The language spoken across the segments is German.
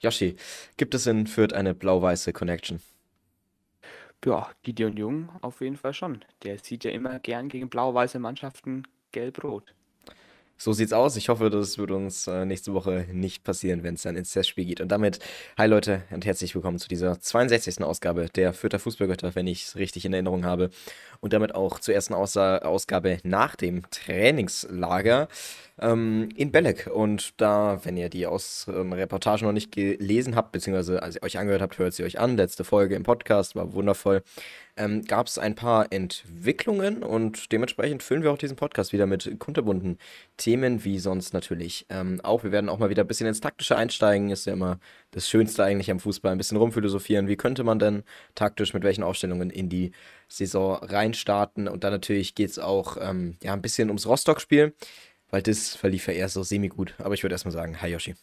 Yoshi, gibt es in Fürth eine blau-weiße Connection? Ja, Gideon Jung auf jeden Fall schon. Der sieht ja immer gern gegen blau-weiße Mannschaften gelb-rot. So sieht's aus. Ich hoffe, das wird uns äh, nächste Woche nicht passieren, wenn es dann ins Testspiel geht. Und damit, hi Leute und herzlich willkommen zu dieser 62. Ausgabe der Fürther Fußballgötter, wenn ich es richtig in Erinnerung habe. Und damit auch zur ersten Ausgabe nach dem Trainingslager ähm, in Belek. Und da, wenn ihr die Aus ähm, Reportage noch nicht gelesen habt, beziehungsweise als ihr euch angehört habt, hört sie euch an. Letzte Folge im Podcast war wundervoll ähm, gab es ein paar Entwicklungen und dementsprechend füllen wir auch diesen Podcast wieder mit kunterbunten Themen, wie sonst natürlich ähm, auch. Wir werden auch mal wieder ein bisschen ins Taktische einsteigen, ist ja immer das Schönste eigentlich am Fußball, ein bisschen rumphilosophieren. Wie könnte man denn taktisch mit welchen Aufstellungen in die Saison reinstarten? Und dann natürlich geht es auch ähm, ja, ein bisschen ums Rostock-Spiel, weil das verlief ja erst so semi-gut. Aber ich würde erstmal sagen, hi Yoshi.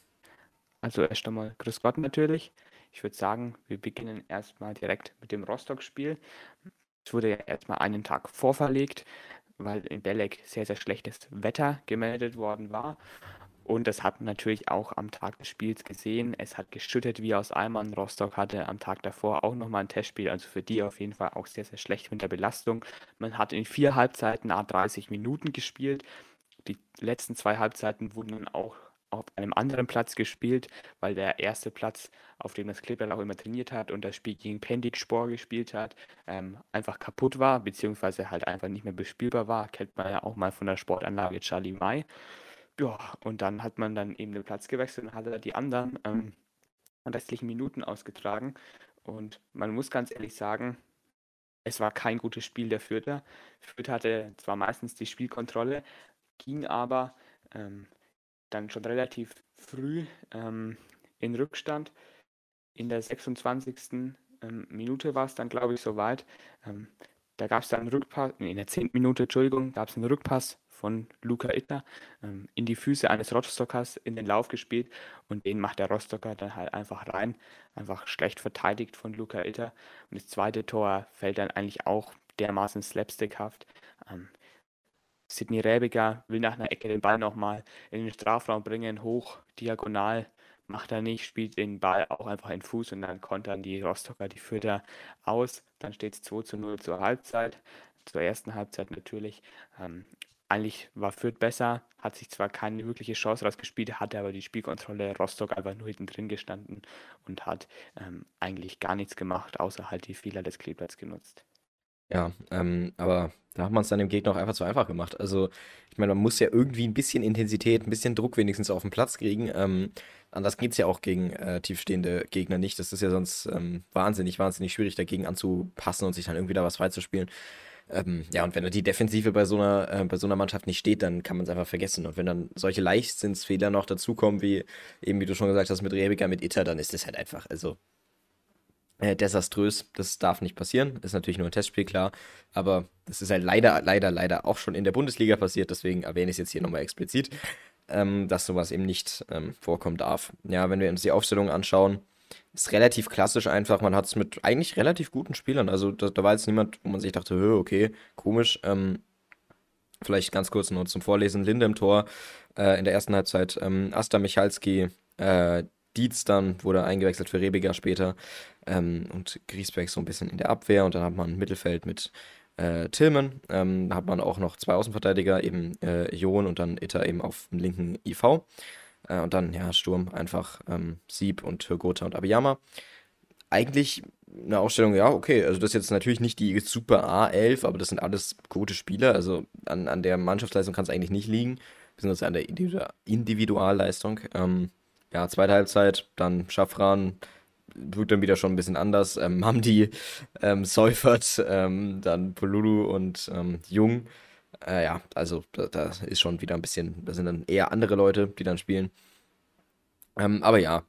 Also erst einmal Grüß Gott natürlich. Ich würde sagen, wir beginnen erstmal direkt mit dem Rostock-Spiel. Es wurde ja erstmal einen Tag vorverlegt, weil in Belek sehr, sehr schlechtes Wetter gemeldet worden war. Und das hat man natürlich auch am Tag des Spiels gesehen. Es hat geschüttet wie aus Eimern. Rostock hatte am Tag davor auch nochmal ein Testspiel, also für die auf jeden Fall auch sehr, sehr schlecht mit der Belastung. Man hat in vier Halbzeiten a 30 Minuten gespielt. Die letzten zwei Halbzeiten wurden dann auch auf einem anderen Platz gespielt, weil der erste Platz, auf dem das Kleeblatt auch immer trainiert hat und das Spiel gegen Pendik Spor gespielt hat, ähm, einfach kaputt war, beziehungsweise halt einfach nicht mehr bespielbar war. Kennt man ja auch mal von der Sportanlage Charlie May. Ja, und dann hat man dann eben den Platz gewechselt und hatte die anderen ähm, restlichen Minuten ausgetragen. Und man muss ganz ehrlich sagen, es war kein gutes Spiel der Fürther. Fürth hatte zwar meistens die Spielkontrolle, ging aber ähm, dann schon relativ früh ähm, in Rückstand. In der 26. Ähm, Minute war es dann, glaube ich, soweit. Ähm, da gab es dann einen Rückpass, in der 10. Minute, Entschuldigung, gab es einen Rückpass von Luca Itter ähm, in die Füße eines Rostockers in den Lauf gespielt und den macht der Rostocker dann halt einfach rein. Einfach schlecht verteidigt von Luca Itter. Und das zweite Tor fällt dann eigentlich auch dermaßen slapstickhaft. Sidney Rebiger will nach einer Ecke den Ball nochmal in den Strafraum bringen, hoch, diagonal, macht er nicht, spielt den Ball auch einfach in Fuß und dann kontern die Rostocker die Fürther aus. Dann steht es 2 zu 0 zur Halbzeit, zur ersten Halbzeit natürlich. Ähm, eigentlich war Fürth besser, hat sich zwar keine wirkliche Chance rausgespielt, hatte aber die Spielkontrolle Rostock einfach nur hinten drin gestanden und hat ähm, eigentlich gar nichts gemacht, außer halt die Fehler des Kleeblatts genutzt. Ja, ähm, aber da hat man es dann dem Gegner auch einfach zu einfach gemacht. Also, ich meine, man muss ja irgendwie ein bisschen Intensität, ein bisschen Druck wenigstens auf den Platz kriegen. Ähm, anders geht es ja auch gegen äh, tiefstehende Gegner nicht. Das ist ja sonst ähm, wahnsinnig, wahnsinnig schwierig, dagegen anzupassen und sich dann irgendwie da was freizuspielen. Ähm, ja, und wenn die Defensive bei so einer, äh, bei so einer Mannschaft nicht steht, dann kann man es einfach vergessen. Und wenn dann solche Leichtsinnsfehler noch dazukommen, wie eben, wie du schon gesagt hast, mit Rebecca, mit Itter, dann ist das halt einfach, also äh, desaströs. Das darf nicht passieren. Ist natürlich nur ein Testspiel, klar. Aber das ist halt leider, leider, leider auch schon in der Bundesliga passiert. Deswegen erwähne ich es jetzt hier nochmal explizit, ähm, dass sowas eben nicht ähm, vorkommen darf. Ja, wenn wir uns die Aufstellung anschauen, ist relativ klassisch einfach. Man hat es mit eigentlich relativ guten Spielern. Also da, da, war jetzt niemand, wo man sich dachte, okay, komisch. Ähm, vielleicht ganz kurz nur zum Vorlesen. Linde im Tor äh, in der ersten Halbzeit. Ähm, Asta Michalski, äh, Dietz dann wurde eingewechselt für Rebiger später ähm, und Griesbeck so ein bisschen in der Abwehr und dann hat man ein Mittelfeld mit äh, Tillman, ähm, da hat man auch noch zwei Außenverteidiger, eben äh, Jon und dann Itter eben auf dem linken IV äh, und dann, ja, Sturm einfach ähm, Sieb und Gotha und Abiyama. Eigentlich eine Ausstellung, ja, okay, also das ist jetzt natürlich nicht die super A11, aber das sind alles gute Spieler, also an, an der Mannschaftsleistung kann es eigentlich nicht liegen, beziehungsweise an der Individualleistung. Ähm, ja, zweite Halbzeit, dann Schaffran, wirkt dann wieder schon ein bisschen anders. Ähm, die ähm, Seufert, ähm, dann Polulu und ähm, Jung. Äh, ja, also da, da, ist schon wieder ein bisschen, da sind dann eher andere Leute, die dann spielen. Ähm, aber ja,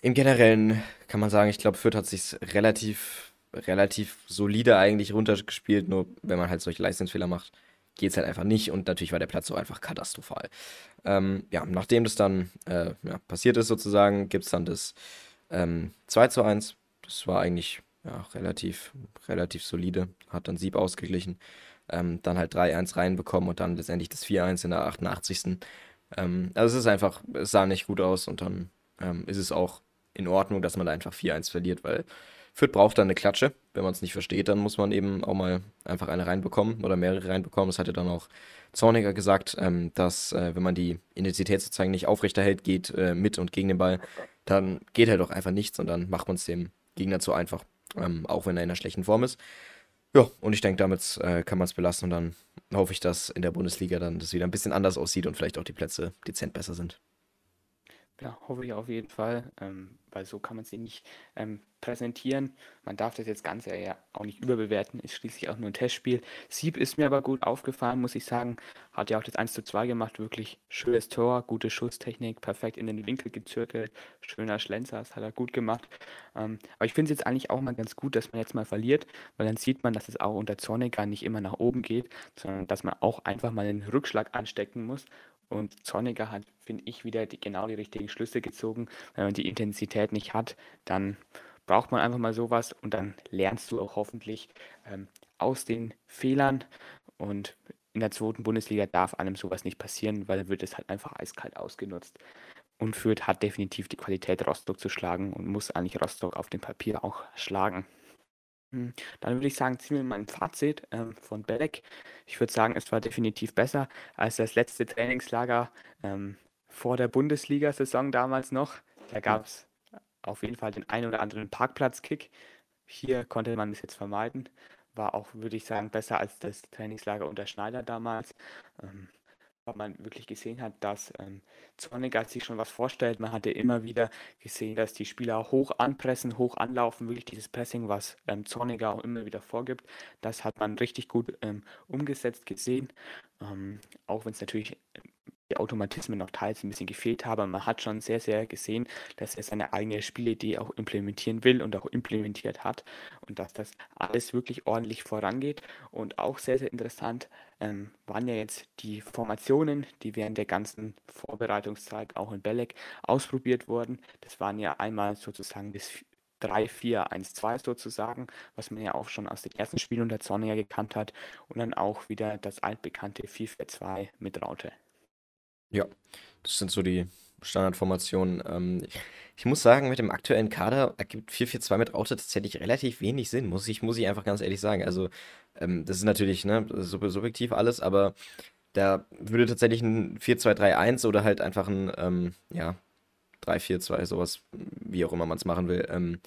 im Generellen kann man sagen, ich glaube, Fürth hat sich relativ, relativ solide eigentlich runtergespielt. Nur wenn man halt solche Leistungsfehler macht, geht es halt einfach nicht. Und natürlich war der Platz so einfach katastrophal. Ähm, ja, nachdem das dann äh, ja, passiert ist sozusagen, gibt es dann das ähm, 2 zu 1. Das war eigentlich ja, relativ, relativ solide. Hat dann Sieb ausgeglichen. Ähm, dann halt 3-1 reinbekommen und dann letztendlich das 4-1 in der 88. Ähm, also es ist einfach, es sah nicht gut aus und dann ähm, ist es auch in Ordnung, dass man da einfach 4-1 verliert, weil Fürth braucht dann eine Klatsche. Wenn man es nicht versteht, dann muss man eben auch mal einfach eine reinbekommen oder mehrere reinbekommen. Das hatte dann auch Zorniger gesagt, ähm, dass äh, wenn man die Intensität sozusagen nicht aufrechterhält, geht äh, mit und gegen den Ball, dann geht halt auch einfach nichts und dann macht man es dem Gegner zu einfach, ähm, auch wenn er in einer schlechten Form ist. Ja, und ich denke, damit äh, kann man es belassen und dann hoffe ich, dass in der Bundesliga dann das wieder ein bisschen anders aussieht und vielleicht auch die Plätze dezent besser sind. Ja, hoffe ich auf jeden Fall, ähm, weil so kann man sie nicht ähm, präsentieren. Man darf das jetzt Ganze ja auch nicht überbewerten, ist schließlich auch nur ein Testspiel. Sieb ist mir aber gut aufgefallen, muss ich sagen. Hat ja auch das 1 zu 2 gemacht, wirklich schönes Tor, gute Schusstechnik, perfekt in den Winkel gezirkelt, schöner Schlenzer, das hat er gut gemacht. Ähm, aber ich finde es jetzt eigentlich auch mal ganz gut, dass man jetzt mal verliert, weil dann sieht man, dass es auch unter Zorniger nicht immer nach oben geht, sondern dass man auch einfach mal einen Rückschlag anstecken muss und Zorniger hat, finde ich, wieder die, genau die richtigen Schlüsse gezogen. Wenn man die Intensität nicht hat, dann braucht man einfach mal sowas und dann lernst du auch hoffentlich ähm, aus den Fehlern. Und in der zweiten Bundesliga darf einem sowas nicht passieren, weil dann wird es halt einfach eiskalt ausgenutzt. Und Fürth hat definitiv die Qualität, Rostock zu schlagen und muss eigentlich Rostock auf dem Papier auch schlagen. Hm, dann würde ich sagen, ziehen wir mal ein Fazit ähm, von Belek. Ich würde sagen, es war definitiv besser als das letzte Trainingslager ähm, vor der Bundesliga-Saison damals noch. Da gab es auf jeden Fall den einen oder anderen Parkplatzkick. Hier konnte man es jetzt vermeiden. War auch, würde ich sagen, besser als das Trainingslager unter Schneider damals. Ähm, man wirklich gesehen hat, dass ähm, Zorniger sich schon was vorstellt. Man hatte immer wieder gesehen, dass die Spieler hoch anpressen, hoch anlaufen, wirklich dieses Pressing, was ähm, Zorniger auch immer wieder vorgibt. Das hat man richtig gut ähm, umgesetzt gesehen. Ähm, auch wenn es natürlich die Automatismen noch teils ein bisschen gefehlt haben. Man hat schon sehr, sehr gesehen, dass er seine eigene Spielidee auch implementieren will und auch implementiert hat und dass das alles wirklich ordentlich vorangeht. Und auch sehr, sehr interessant ähm, waren ja jetzt die Formationen, die während der ganzen Vorbereitungszeit auch in Belek ausprobiert wurden. Das waren ja einmal sozusagen das 3-4-1-2 sozusagen, was man ja auch schon aus den ersten Spielen unter Zorniger gekannt hat und dann auch wieder das altbekannte 4-4-2 mit Raute. Ja, das sind so die Standardformationen. Ähm, ich, muss sagen, mit dem aktuellen Kader ergibt 4-4-2 mit Raute tatsächlich relativ wenig Sinn, muss ich, muss ich einfach ganz ehrlich sagen. Also, ähm, das ist natürlich ne, subjektiv alles, aber da würde tatsächlich ein 4-2-3-1 oder halt einfach ein ähm, ja, 3-4-2, sowas, wie auch immer man es machen will, ähm,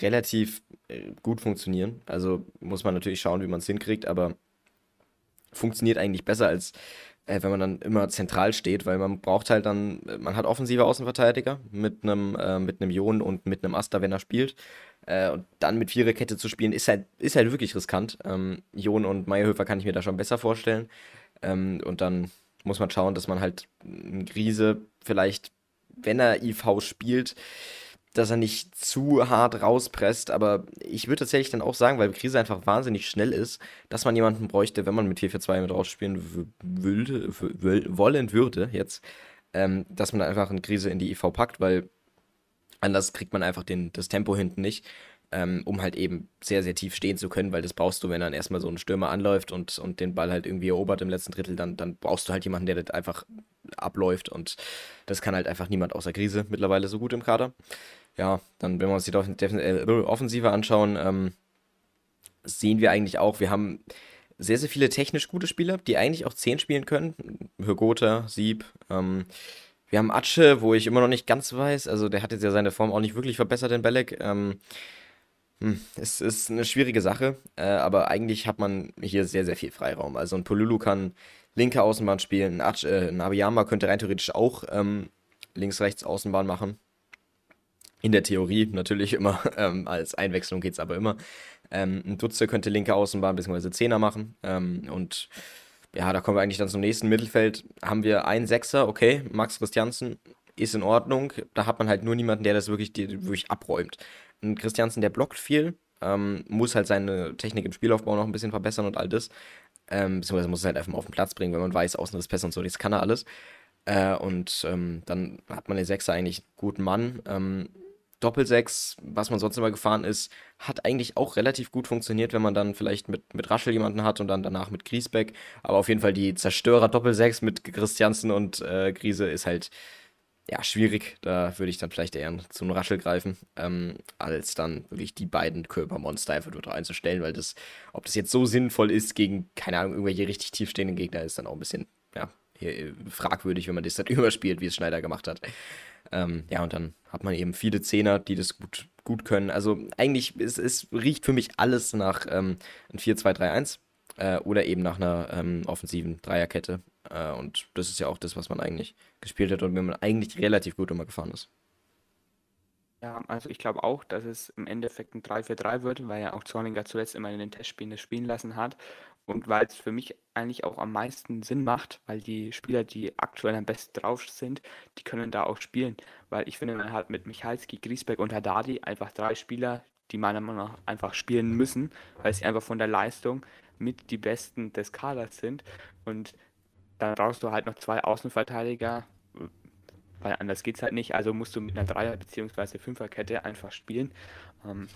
relativ äh, gut funktionieren. Also muss man natürlich schauen, wie man es hinkriegt, aber funktioniert eigentlich besser als äh, wenn man dann immer zentral steht, weil man braucht halt dann, man hat offensive Außenverteidiger mit einem, äh, mit einem Jon und mit einem Asta, wenn er spielt. Äh, und dann mit Viererkette zu spielen, ist halt, ist halt wirklich riskant. Ähm, Jon und Meyerhöfer kann ich mir da schon besser vorstellen. Ähm, und dann muss man schauen, dass man halt einen Grise vielleicht, wenn er IV spielt, dass er nicht zu hart rauspresst, aber ich würde tatsächlich dann auch sagen, weil Krise einfach wahnsinnig schnell ist, dass man jemanden bräuchte, wenn man mit 4-4-2 mit rausspielen würde, wollen würde jetzt, ähm, dass man einfach eine Krise in die IV packt, weil anders kriegt man einfach den, das Tempo hinten nicht, ähm, um halt eben sehr, sehr tief stehen zu können, weil das brauchst du, wenn dann erstmal so ein Stürmer anläuft und, und den Ball halt irgendwie erobert im letzten Drittel, dann, dann brauchst du halt jemanden, der das einfach abläuft und das kann halt einfach niemand außer Krise mittlerweile so gut im Kader ja, dann, wenn wir uns die äh, Offensive anschauen, ähm, sehen wir eigentlich auch, wir haben sehr, sehr viele technisch gute Spieler, die eigentlich auch 10 spielen können. Hürgota, Sieb, ähm, wir haben Atsche, wo ich immer noch nicht ganz weiß, also der hat jetzt ja seine Form auch nicht wirklich verbessert in Belek. Ähm, hm, es ist eine schwierige Sache, äh, aber eigentlich hat man hier sehr, sehr viel Freiraum. Also ein Polulu kann linke Außenbahn spielen, ein, Atsch, äh, ein Abiyama könnte rein theoretisch auch ähm, links-rechts Außenbahn machen. In der Theorie natürlich immer, ähm, als Einwechslung geht es aber immer. Ähm, ein Dutze könnte linke Außenbahn bzw. Zehner machen. Ähm, und ja, da kommen wir eigentlich dann zum nächsten Mittelfeld. Haben wir einen Sechser, okay, Max Christiansen ist in Ordnung. Da hat man halt nur niemanden, der das wirklich, die, wirklich abräumt. Ein Christiansen, der blockt viel, ähm, muss halt seine Technik im Spielaufbau noch ein bisschen verbessern und all das. Ähm, beziehungsweise muss es halt einfach mal auf den Platz bringen, wenn man weiß, außen ist besser und so, das kann er alles. Äh, und ähm, dann hat man den Sechser eigentlich einen guten Mann. Ähm, Doppelsechs, was man sonst immer gefahren ist, hat eigentlich auch relativ gut funktioniert, wenn man dann vielleicht mit, mit Raschel jemanden hat und dann danach mit Griesbeck. Aber auf jeden Fall die Zerstörer Doppelsechs mit Christiansen und äh, Griese ist halt ja, schwierig. Da würde ich dann vielleicht eher zu einem Raschel greifen, ähm, als dann wirklich die beiden Körpermonster einfach dort einzustellen, weil das, ob das jetzt so sinnvoll ist gegen, keine Ahnung, irgendwelche richtig tiefstehenden Gegner, ist dann auch ein bisschen, ja, fragwürdig, wenn man das dann überspielt, wie es Schneider gemacht hat. Ähm, ja, und dann hat man eben viele Zehner, die das gut, gut können. Also eigentlich, es, es riecht für mich alles nach ähm, ein 4-2-3-1 äh, oder eben nach einer ähm, offensiven Dreierkette. Äh, und das ist ja auch das, was man eigentlich gespielt hat und wenn man eigentlich relativ gut immer gefahren ist. Ja, also ich glaube auch, dass es im Endeffekt ein 3-4-3 wird, weil ja auch Zorniger zuletzt immer in den Testspielen das spielen lassen hat. Und weil es für mich eigentlich auch am meisten Sinn macht, weil die Spieler, die aktuell am besten drauf sind, die können da auch spielen. Weil ich finde, man hat mit Michalski, Griesbeck und Haddadi einfach drei Spieler, die meiner Meinung nach einfach spielen müssen, weil sie einfach von der Leistung mit die Besten des Kaders sind. Und dann brauchst du halt noch zwei Außenverteidiger, weil anders geht es halt nicht. Also musst du mit einer Dreier- bzw. Fünferkette einfach spielen. Ähm,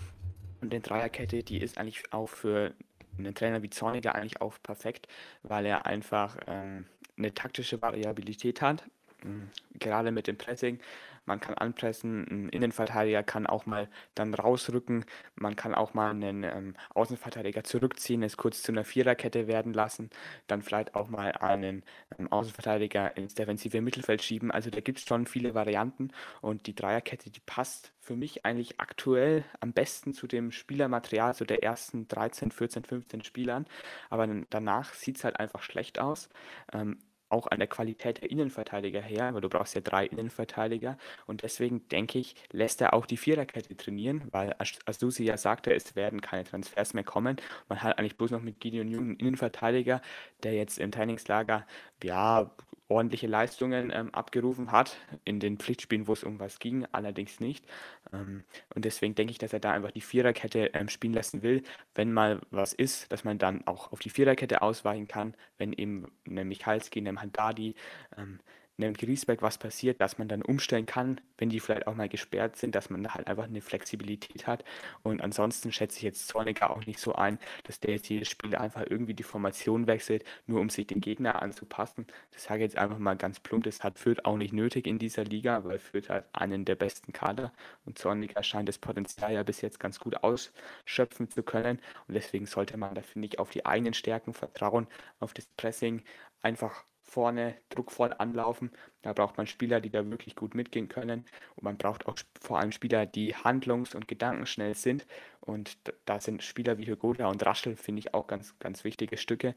und die Dreierkette, die ist eigentlich auch für einen Trainer wie Zorniger eigentlich auch perfekt, weil er einfach ähm, eine taktische Variabilität hat. Ähm, gerade mit dem Pressing man kann anpressen, ein Innenverteidiger kann auch mal dann rausrücken, man kann auch mal einen ähm, Außenverteidiger zurückziehen, es kurz zu einer Viererkette werden lassen, dann vielleicht auch mal einen ähm, Außenverteidiger ins defensive Mittelfeld schieben. Also da gibt es schon viele Varianten und die Dreierkette, die passt für mich eigentlich aktuell am besten zu dem Spielermaterial, zu der ersten 13, 14, 15 Spielern. Aber danach sieht es halt einfach schlecht aus. Ähm, auch an der Qualität der Innenverteidiger her, weil du brauchst ja drei Innenverteidiger und deswegen denke ich, lässt er auch die Viererkette trainieren, weil Asusi ja sagte, es werden keine Transfers mehr kommen. Man hat eigentlich bloß noch mit Gideon Jung einen Innenverteidiger, der jetzt im Trainingslager ja ordentliche Leistungen ähm, abgerufen hat, in den Pflichtspielen, wo es um was ging, allerdings nicht. Ähm, und deswegen denke ich, dass er da einfach die Viererkette ähm, spielen lassen will, wenn mal was ist, dass man dann auch auf die Viererkette ausweichen kann, wenn eben eine Michalski, eine Handadi ähm, einem Griesbeck was passiert, dass man dann umstellen kann, wenn die vielleicht auch mal gesperrt sind, dass man da halt einfach eine Flexibilität hat. Und ansonsten schätze ich jetzt Zorniger auch nicht so ein, dass der jetzt jedes Spiel einfach irgendwie die Formation wechselt, nur um sich den Gegner anzupassen. Das sage ich jetzt einfach mal ganz plump, das hat Fürth auch nicht nötig in dieser Liga, weil Fürth hat einen der besten Kader und Zorniger scheint das Potenzial ja bis jetzt ganz gut ausschöpfen zu können. Und deswegen sollte man da, finde ich, auf die eigenen Stärken vertrauen, auf das Pressing einfach vorne druckvoll anlaufen. Da braucht man Spieler, die da wirklich gut mitgehen können. Und man braucht auch vor allem Spieler, die handlungs- und gedankenschnell sind. Und da sind Spieler wie Hygoda und Raschel, finde ich, auch ganz, ganz wichtige Stücke.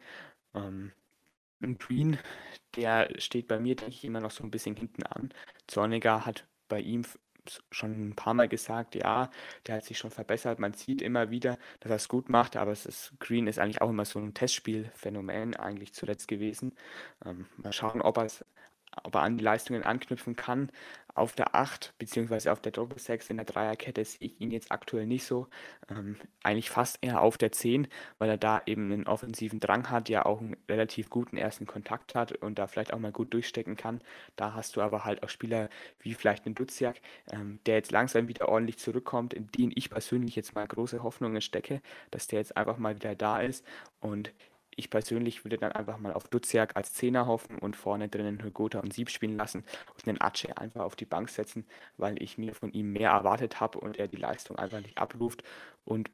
Ähm, Green, der steht bei mir, denke ich, immer noch so ein bisschen hinten an. Zorniger hat bei ihm schon ein paar Mal gesagt, ja, der hat sich schon verbessert. Man sieht immer wieder, dass er es gut macht, aber es ist, Green ist eigentlich auch immer so ein Testspielphänomen eigentlich zuletzt gewesen. Ähm, mal schauen, ob er es ob er an die Leistungen anknüpfen kann. Auf der 8 bzw. auf der Doppel 6 in der Dreierkette sehe ich ihn jetzt aktuell nicht so. Ähm, eigentlich fast eher auf der 10, weil er da eben einen offensiven Drang hat, ja auch einen relativ guten ersten Kontakt hat und da vielleicht auch mal gut durchstecken kann. Da hast du aber halt auch Spieler wie vielleicht einen Duziak, ähm, der jetzt langsam wieder ordentlich zurückkommt, in den ich persönlich jetzt mal große Hoffnungen stecke, dass der jetzt einfach mal wieder da ist und ich persönlich würde dann einfach mal auf Duziak als Zehner hoffen und vorne drinnen Hygota und Sieb spielen lassen und den Ace einfach auf die Bank setzen, weil ich mir von ihm mehr erwartet habe und er die Leistung einfach nicht abruft. Und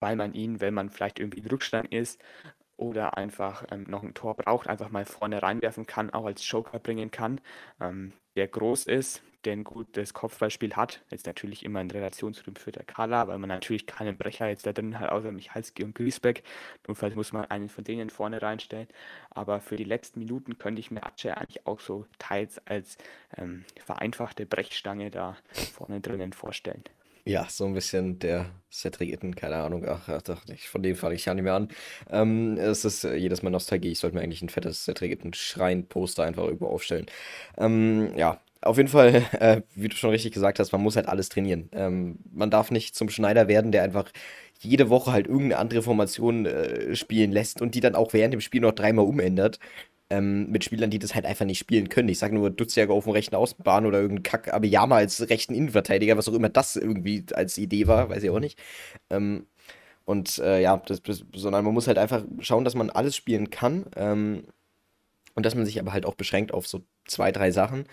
weil man ihn, wenn man vielleicht irgendwie in Rückstand ist oder einfach ähm, noch ein Tor braucht, einfach mal vorne reinwerfen kann, auch als Joker bringen kann, ähm, der groß ist, der ein gutes Kopfballspiel hat. Jetzt natürlich immer in Relation zu dem Fürther Kala, weil man natürlich keinen Brecher jetzt da drin hat, außer Michalski und Griesbeck. Notfalls muss man einen von denen vorne reinstellen. Aber für die letzten Minuten könnte ich mir Ace eigentlich auch so teils als ähm, vereinfachte Brechstange da vorne drinnen vorstellen. Ja, so ein bisschen der Cedric keine Ahnung, ach, ach, ach von dem fange ich ja nicht mehr an. Ähm, es ist äh, jedes Mal Nostalgie, ich sollte mir eigentlich ein fettes Cedric Schrein-Poster einfach irgendwo aufstellen. Ähm, ja, auf jeden Fall, äh, wie du schon richtig gesagt hast, man muss halt alles trainieren. Ähm, man darf nicht zum Schneider werden, der einfach jede Woche halt irgendeine andere Formation äh, spielen lässt und die dann auch während dem Spiel noch dreimal umändert. Ähm, mit Spielern, die das halt einfach nicht spielen können. Ich sage nur Dutzjäger auf dem rechten Außenbahn oder irgendein Kack Abiyama als rechten Innenverteidiger, was auch immer das irgendwie als Idee war, weiß ich auch nicht. Ähm, und äh, ja, das, sondern man muss halt einfach schauen, dass man alles spielen kann. Ähm, und dass man sich aber halt auch beschränkt auf so zwei, drei Sachen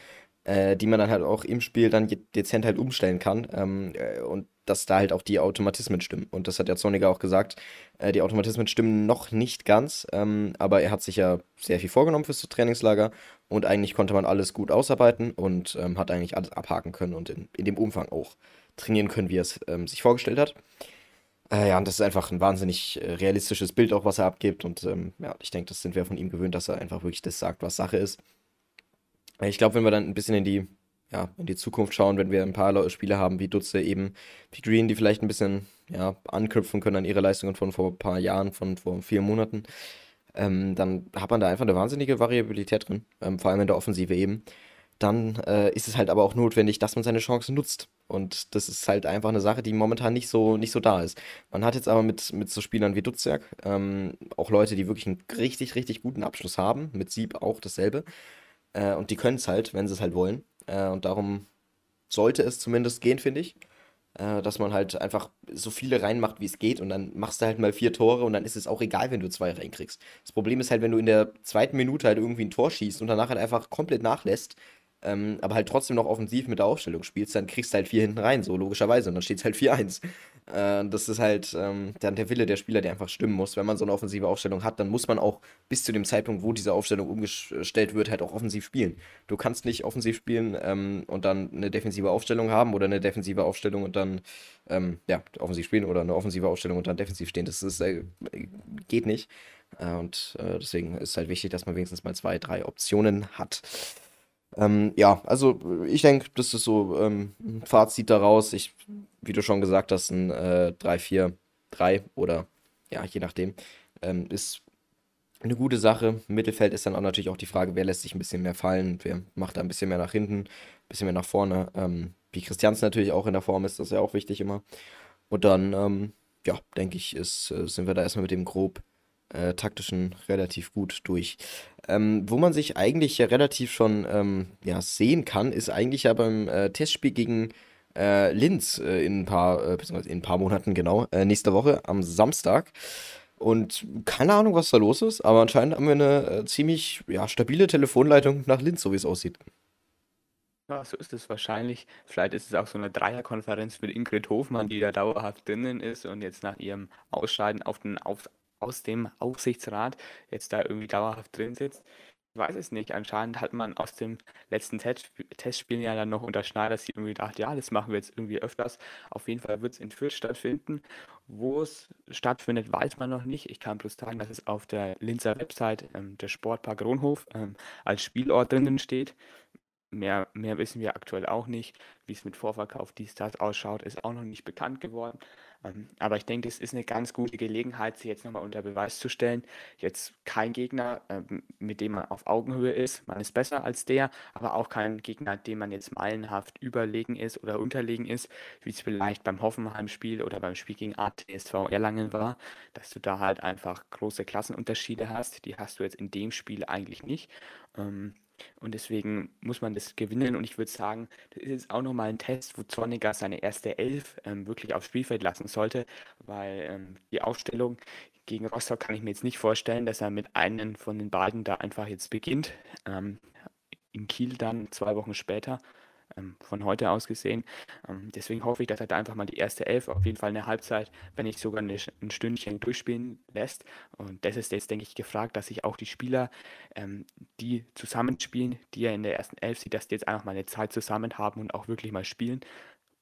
äh, die man dann halt auch im Spiel dann dezent halt umstellen kann. Ähm, äh, und dass da halt auch die Automatismen stimmen. Und das hat der Zorniger auch gesagt. Äh, die Automatismen stimmen noch nicht ganz, ähm, aber er hat sich ja sehr viel vorgenommen fürs Trainingslager und eigentlich konnte man alles gut ausarbeiten und ähm, hat eigentlich alles abhaken können und in, in dem Umfang auch trainieren können, wie er es ähm, sich vorgestellt hat. Äh, ja, und das ist einfach ein wahnsinnig äh, realistisches Bild auch, was er abgibt. Und ähm, ja, ich denke, das sind wir von ihm gewöhnt, dass er einfach wirklich das sagt, was Sache ist. Ich glaube, wenn wir dann ein bisschen in die, ja, in die Zukunft schauen, wenn wir ein paar Spiele haben, wie Dutze eben, wie Green, die vielleicht ein bisschen ja, anknüpfen können an ihre Leistungen von vor ein paar Jahren, von vor vier Monaten, ähm, dann hat man da einfach eine wahnsinnige Variabilität drin, ähm, vor allem in der Offensive eben. Dann äh, ist es halt aber auch notwendig, dass man seine Chancen nutzt. Und das ist halt einfach eine Sache, die momentan nicht so, nicht so da ist. Man hat jetzt aber mit, mit so Spielern wie Dutzjak ähm, auch Leute, die wirklich einen richtig, richtig guten Abschluss haben. Mit Sieb auch dasselbe. Äh, und die können es halt, wenn sie es halt wollen. Äh, und darum sollte es zumindest gehen, finde ich. Äh, dass man halt einfach so viele reinmacht, wie es geht. Und dann machst du halt mal vier Tore und dann ist es auch egal, wenn du zwei reinkriegst. Das Problem ist halt, wenn du in der zweiten Minute halt irgendwie ein Tor schießt und danach halt einfach komplett nachlässt, ähm, aber halt trotzdem noch offensiv mit der Aufstellung spielst, dann kriegst du halt vier hinten rein, so logischerweise. Und dann steht es halt 4-1. Äh, das ist halt ähm, dann der Wille der Spieler, der einfach stimmen muss. Wenn man so eine offensive Aufstellung hat, dann muss man auch bis zu dem Zeitpunkt, wo diese Aufstellung umgestellt wird, halt auch offensiv spielen. Du kannst nicht offensiv spielen ähm, und dann eine defensive Aufstellung haben oder eine defensive Aufstellung und dann, ähm, ja, offensiv spielen oder eine offensive Aufstellung und dann defensiv stehen. Das ist, äh, geht nicht. Äh, und äh, deswegen ist es halt wichtig, dass man wenigstens mal zwei, drei Optionen hat. Ähm, ja, also ich denke, das ist so ähm, ein Fazit daraus. Ich, wie du schon gesagt hast, ein äh, 3-4-3 oder ja, je nachdem, ähm, ist eine gute Sache. Im Mittelfeld ist dann auch natürlich auch die Frage, wer lässt sich ein bisschen mehr fallen, wer macht da ein bisschen mehr nach hinten, ein bisschen mehr nach vorne. Ähm, wie Christians natürlich auch in der Form ist, das ist ja auch wichtig immer. Und dann, ähm, ja, denke ich, ist, äh, sind wir da erstmal mit dem grob äh, taktischen relativ gut durch. Ähm, wo man sich eigentlich ja relativ schon ähm, ja, sehen kann, ist eigentlich ja beim äh, Testspiel gegen äh, Linz äh, in ein paar, äh, beziehungsweise in ein paar Monaten genau, äh, nächste Woche am Samstag. Und keine Ahnung, was da los ist, aber anscheinend haben wir eine ziemlich ja, stabile Telefonleitung nach Linz, so wie es aussieht. Ja, so ist es wahrscheinlich. Vielleicht ist es auch so eine Dreierkonferenz mit Ingrid Hofmann, die da dauerhaft drinnen ist und jetzt nach ihrem Ausscheiden auf den auf aus dem Aufsichtsrat jetzt da irgendwie dauerhaft drin sitzt. Ich weiß es nicht. Anscheinend hat man aus dem letzten Testspiel ja dann noch unter Schneider sich irgendwie gedacht, ja, das machen wir jetzt irgendwie öfters. Auf jeden Fall wird es in Fürth stattfinden. Wo es stattfindet, weiß man noch nicht. Ich kann bloß sagen, dass es auf der Linzer Website ähm, der Sportpark Ronhof ähm, als Spielort drinnen steht. Mehr, mehr wissen wir aktuell auch nicht. Wie es mit Vorverkauf dies, das ausschaut, ist auch noch nicht bekannt geworden. Ähm, aber ich denke, es ist eine ganz gute Gelegenheit, sie jetzt nochmal unter Beweis zu stellen. Jetzt kein Gegner, ähm, mit dem man auf Augenhöhe ist. Man ist besser als der, aber auch kein Gegner, dem man jetzt meilenhaft überlegen ist oder unterlegen ist, wie es vielleicht beim Hoffenheim-Spiel oder beim Spiel gegen ATSV Erlangen war, dass du da halt einfach große Klassenunterschiede hast. Die hast du jetzt in dem Spiel eigentlich nicht. Ähm, und deswegen muss man das gewinnen. Und ich würde sagen, das ist jetzt auch nochmal ein Test, wo Zorniger seine erste Elf ähm, wirklich aufs Spielfeld lassen sollte, weil ähm, die Aufstellung gegen Rostock kann ich mir jetzt nicht vorstellen, dass er mit einem von den beiden da einfach jetzt beginnt. Ähm, in Kiel dann zwei Wochen später von heute aus gesehen. Ähm, deswegen hoffe ich, dass er da einfach mal die erste Elf, auf jeden Fall eine Halbzeit, wenn nicht sogar eine, ein Stündchen durchspielen lässt. Und das ist jetzt, denke ich, gefragt, dass sich auch die Spieler, ähm, die zusammenspielen, die er in der ersten Elf sieht, dass die jetzt einfach mal eine Zeit zusammen haben und auch wirklich mal spielen.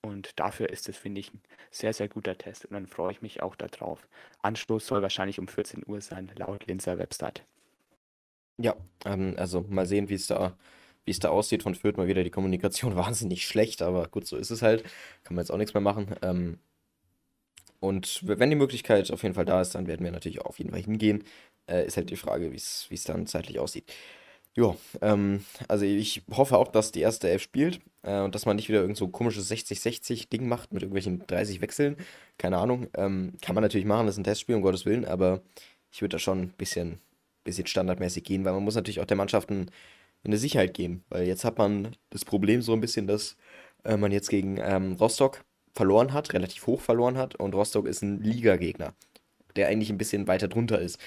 Und dafür ist es, finde ich, ein sehr, sehr guter Test. Und dann freue ich mich auch darauf. Anstoß soll wahrscheinlich um 14 Uhr sein, laut Linzer Website. Ja, ähm, also mal sehen, wie es da wie es da aussieht von Fürth, mal wieder die Kommunikation wahnsinnig schlecht, aber gut, so ist es halt. Kann man jetzt auch nichts mehr machen. Ähm, und wenn die Möglichkeit auf jeden Fall da ist, dann werden wir natürlich auf jeden Fall hingehen. Äh, ist halt die Frage, wie es dann zeitlich aussieht. Ja, ähm, also ich hoffe auch, dass die erste Elf spielt äh, und dass man nicht wieder irgend so komisches 60-60-Ding macht mit irgendwelchen 30 Wechseln. Keine Ahnung. Ähm, kann man natürlich machen, das ist ein Testspiel, um Gottes Willen, aber ich würde da schon ein bisschen, bisschen standardmäßig gehen, weil man muss natürlich auch der Mannschaften eine Sicherheit geben. Weil jetzt hat man das Problem so ein bisschen, dass äh, man jetzt gegen ähm, Rostock verloren hat, relativ hoch verloren hat. Und Rostock ist ein Ligagegner, der eigentlich ein bisschen weiter drunter ist.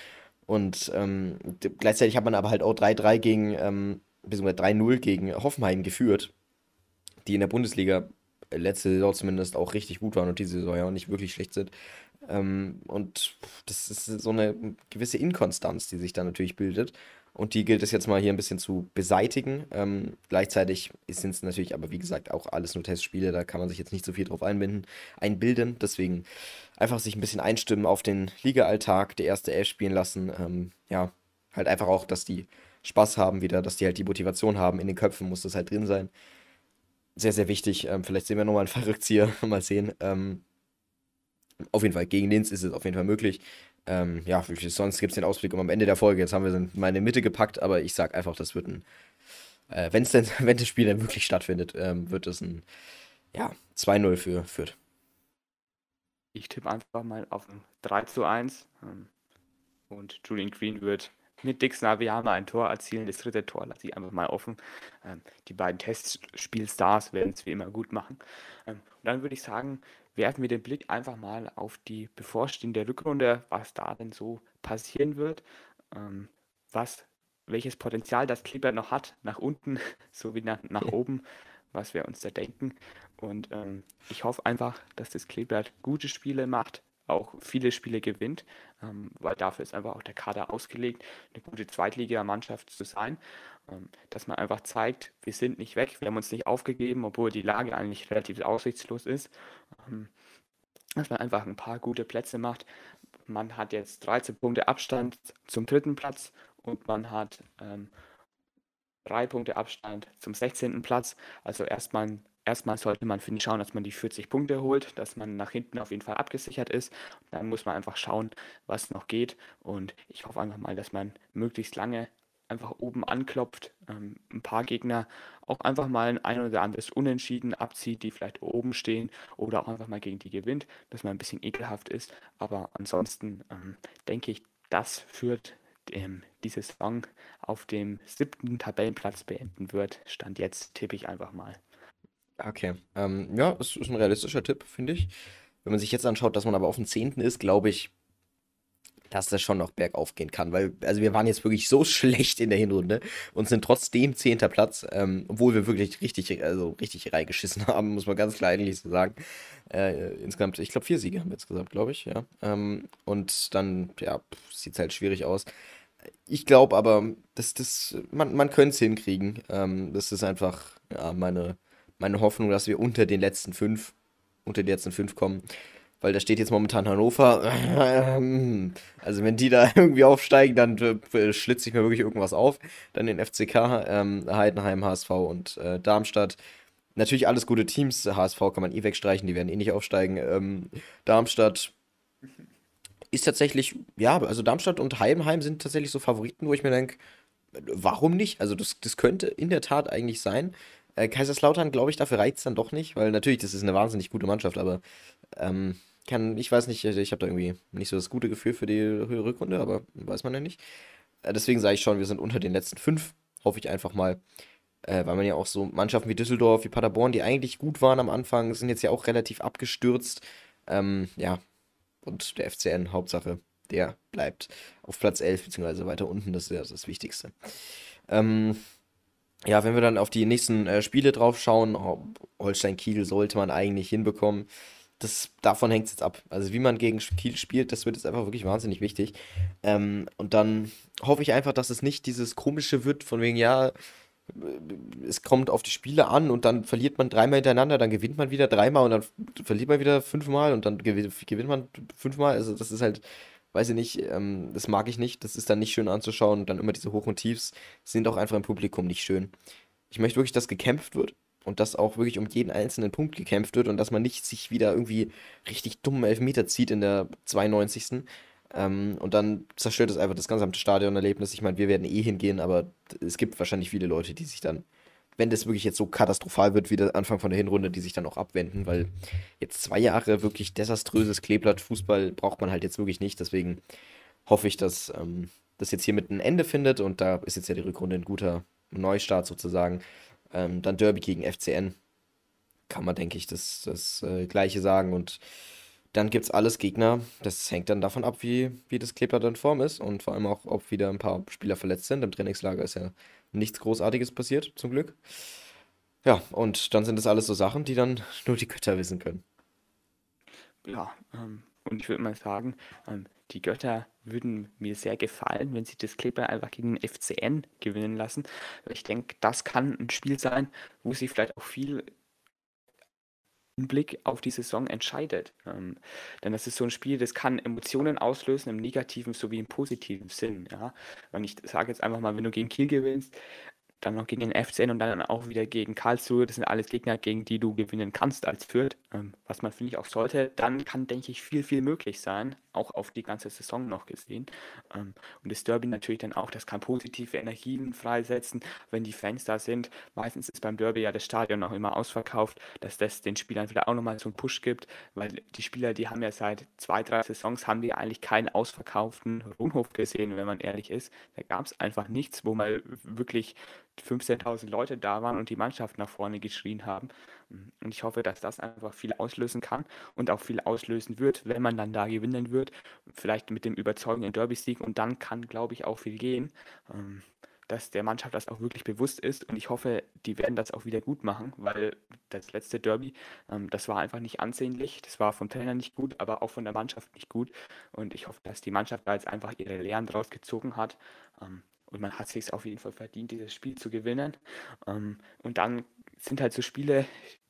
Und ähm, gleichzeitig hat man aber halt auch 3-3 gegen, ähm, beziehungsweise 3-0 gegen Hoffenheim geführt, die in der Bundesliga letzte Saison zumindest auch richtig gut waren und diese Saison ja auch nicht wirklich schlecht sind. Ähm, und das ist so eine gewisse Inkonstanz, die sich da natürlich bildet. Und die gilt es jetzt mal hier ein bisschen zu beseitigen. Ähm, gleichzeitig sind es natürlich aber, wie gesagt, auch alles nur Testspiele. Da kann man sich jetzt nicht so viel drauf einbinden, einbilden. Deswegen einfach sich ein bisschen einstimmen auf den Liga-Alltag, der erste Elf spielen lassen. Ähm, ja, halt einfach auch, dass die Spaß haben wieder, dass die halt die Motivation haben. In den Köpfen muss das halt drin sein. Sehr, sehr wichtig. Ähm, vielleicht sehen wir nochmal einen Verrücktzieher. mal sehen. Ähm, auf jeden Fall, gegen Linz ist es auf jeden Fall möglich. Ähm, ja, sonst gibt es den Ausblick um am Ende der Folge. Jetzt haben wir mal in die Mitte gepackt, aber ich sag einfach, das wird ein, äh, wenn's denn, wenn das Spiel dann wirklich stattfindet, ähm, wird es ein, ja, 2-0 für Fürth. Ich tippe einfach mal auf ein 3 zu 1. Ähm, und Julian Green wird mit Dix Naviyama ein Tor erzielen. Das dritte Tor lasse ich einfach mal offen. Ähm, die beiden Testspielstars werden es wie immer gut machen. Ähm, und dann würde ich sagen, werfen wir den Blick einfach mal auf die bevorstehende Rückrunde, was da denn so passieren wird, ähm, was, welches Potenzial das Kleber noch hat, nach unten sowie nach, nach oben, was wir uns da denken. Und ähm, ich hoffe einfach, dass das Kleeblatt gute Spiele macht, auch viele Spiele gewinnt, ähm, weil dafür ist einfach auch der Kader ausgelegt, eine gute Zweitligamannschaft zu sein, ähm, dass man einfach zeigt, wir sind nicht weg, wir haben uns nicht aufgegeben, obwohl die Lage eigentlich relativ aussichtslos ist, ähm, dass man einfach ein paar gute Plätze macht. Man hat jetzt 13 Punkte Abstand zum dritten Platz und man hat ähm, drei Punkte Abstand zum 16. Platz. Also erstmal erstmal sollte man, finde ich, schauen, dass man die 40 Punkte holt, dass man nach hinten auf jeden Fall abgesichert ist. Dann muss man einfach schauen, was noch geht. Und ich hoffe einfach mal, dass man möglichst lange einfach oben anklopft, ähm, ein paar Gegner auch einfach mal ein ein oder anderes Unentschieden abzieht, die vielleicht oben stehen oder auch einfach mal gegen die gewinnt, dass man ein bisschen ekelhaft ist. Aber ansonsten ähm, denke ich, das führt ähm, diese Saison auf dem siebten Tabellenplatz beenden wird. Stand jetzt tippe ich einfach mal. Okay. Ähm, ja, das ist ein realistischer Tipp, finde ich. Wenn man sich jetzt anschaut, dass man aber auf dem 10. ist, glaube ich, dass das schon noch bergauf gehen kann. Weil, also wir waren jetzt wirklich so schlecht in der Hinrunde und sind trotzdem 10. Platz, ähm, obwohl wir wirklich richtig, also richtig reingeschissen haben, muss man ganz klar eigentlich so sagen. Äh, insgesamt, ich glaube, vier Siege haben wir jetzt gesagt, glaube ich, ja. Ähm, und dann, ja, sieht es halt schwierig aus. Ich glaube aber, dass das, man, man könnte es hinkriegen. Ähm, das ist einfach, ja, meine meine Hoffnung, dass wir unter den letzten fünf, unter die letzten fünf kommen. Weil da steht jetzt momentan Hannover. Also wenn die da irgendwie aufsteigen, dann äh, schlitze ich mir wirklich irgendwas auf. Dann den FCK, ähm, Heidenheim, HSV und äh, Darmstadt. Natürlich alles gute Teams. HSV kann man eh wegstreichen, die werden eh nicht aufsteigen. Ähm, Darmstadt ist tatsächlich, ja, also Darmstadt und Heidenheim sind tatsächlich so Favoriten, wo ich mir denke, warum nicht? Also das, das könnte in der Tat eigentlich sein. Äh, Kaiserslautern, glaube ich, dafür reizt es dann doch nicht, weil natürlich, das ist eine wahnsinnig gute Mannschaft, aber ähm, kann, ich weiß nicht, ich habe da irgendwie nicht so das gute Gefühl für die Rückrunde, aber weiß man ja nicht. Äh, deswegen sage ich schon, wir sind unter den letzten fünf, hoffe ich einfach mal. Äh, weil man ja auch so Mannschaften wie Düsseldorf, wie Paderborn, die eigentlich gut waren am Anfang, sind jetzt ja auch relativ abgestürzt. Ähm, ja, und der FCN, Hauptsache, der bleibt auf Platz 11, beziehungsweise weiter unten, das ist ja das Wichtigste. Ähm, ja, wenn wir dann auf die nächsten äh, Spiele drauf schauen, oh, Holstein-Kiel sollte man eigentlich hinbekommen. Das, davon hängt es jetzt ab. Also wie man gegen Kiel spielt, das wird jetzt einfach wirklich wahnsinnig wichtig. Ähm, und dann hoffe ich einfach, dass es nicht dieses komische wird, von wegen, ja, es kommt auf die Spiele an und dann verliert man dreimal hintereinander, dann gewinnt man wieder dreimal und dann verliert man wieder fünfmal und dann gewinnt man fünfmal. Also das ist halt weiß ich nicht, ähm, das mag ich nicht. Das ist dann nicht schön anzuschauen. Und dann immer diese Hoch und Tiefs sind auch einfach im Publikum nicht schön. Ich möchte wirklich, dass gekämpft wird und dass auch wirklich um jeden einzelnen Punkt gekämpft wird und dass man nicht sich wieder irgendwie richtig dummen Elfmeter zieht in der 92. Ähm, und dann zerstört es einfach das gesamte Stadionerlebnis. Ich meine, wir werden eh hingehen, aber es gibt wahrscheinlich viele Leute, die sich dann wenn das wirklich jetzt so katastrophal wird wie der Anfang von der Hinrunde, die sich dann auch abwenden, weil jetzt zwei Jahre wirklich desaströses Kleeblatt Fußball braucht man halt jetzt wirklich nicht. Deswegen hoffe ich, dass ähm, das jetzt hier mit einem Ende findet und da ist jetzt ja die Rückrunde ein guter Neustart sozusagen. Ähm, dann Derby gegen FCN. Kann man, denke ich, das, das äh, Gleiche sagen und dann gibt es alles Gegner. Das hängt dann davon ab, wie, wie das Kleeblatt in Form ist und vor allem auch, ob wieder ein paar Spieler verletzt sind. Im Trainingslager ist ja nichts Großartiges passiert, zum Glück. Ja, und dann sind das alles so Sachen, die dann nur die Götter wissen können. Ja, ähm, und ich würde mal sagen, ähm, die Götter würden mir sehr gefallen, wenn sie das Clipper einfach gegen den FCN gewinnen lassen. Ich denke, das kann ein Spiel sein, wo sie vielleicht auch viel im Blick auf die Saison entscheidet. Ähm, denn das ist so ein Spiel, das kann Emotionen auslösen, im negativen sowie im positiven Sinn. Ja? Und ich sage jetzt einfach mal, wenn du gegen Kiel gewinnst, dann noch gegen den FCN und dann auch wieder gegen Karlsruhe. Das sind alles Gegner, gegen die du gewinnen kannst als Fürth, ähm, was man finde ich auch sollte. Dann kann, denke ich, viel, viel möglich sein, auch auf die ganze Saison noch gesehen. Ähm, und das Derby natürlich dann auch, das kann positive Energien freisetzen, wenn die Fans da sind. Meistens ist beim Derby ja das Stadion noch immer ausverkauft, dass das den Spielern vielleicht auch nochmal so einen Push gibt, weil die Spieler, die haben ja seit zwei, drei Saisons, haben die eigentlich keinen ausverkauften Rundhof gesehen, wenn man ehrlich ist. Da gab es einfach nichts, wo man wirklich 15.000 Leute da waren und die Mannschaft nach vorne geschrien haben. Und ich hoffe, dass das einfach viel auslösen kann und auch viel auslösen wird, wenn man dann da gewinnen wird. Vielleicht mit dem überzeugenden Derby-Sieg und dann kann, glaube ich, auch viel gehen. Ähm, dass der Mannschaft das auch wirklich bewusst ist und ich hoffe, die werden das auch wieder gut machen, weil das letzte Derby, ähm, das war einfach nicht ansehnlich, das war vom Trainer nicht gut, aber auch von der Mannschaft nicht gut und ich hoffe, dass die Mannschaft da jetzt einfach ihre Lehren draus gezogen hat ähm, und man hat sich auf jeden Fall verdient, dieses Spiel zu gewinnen. Ähm, und dann sind halt so Spiele,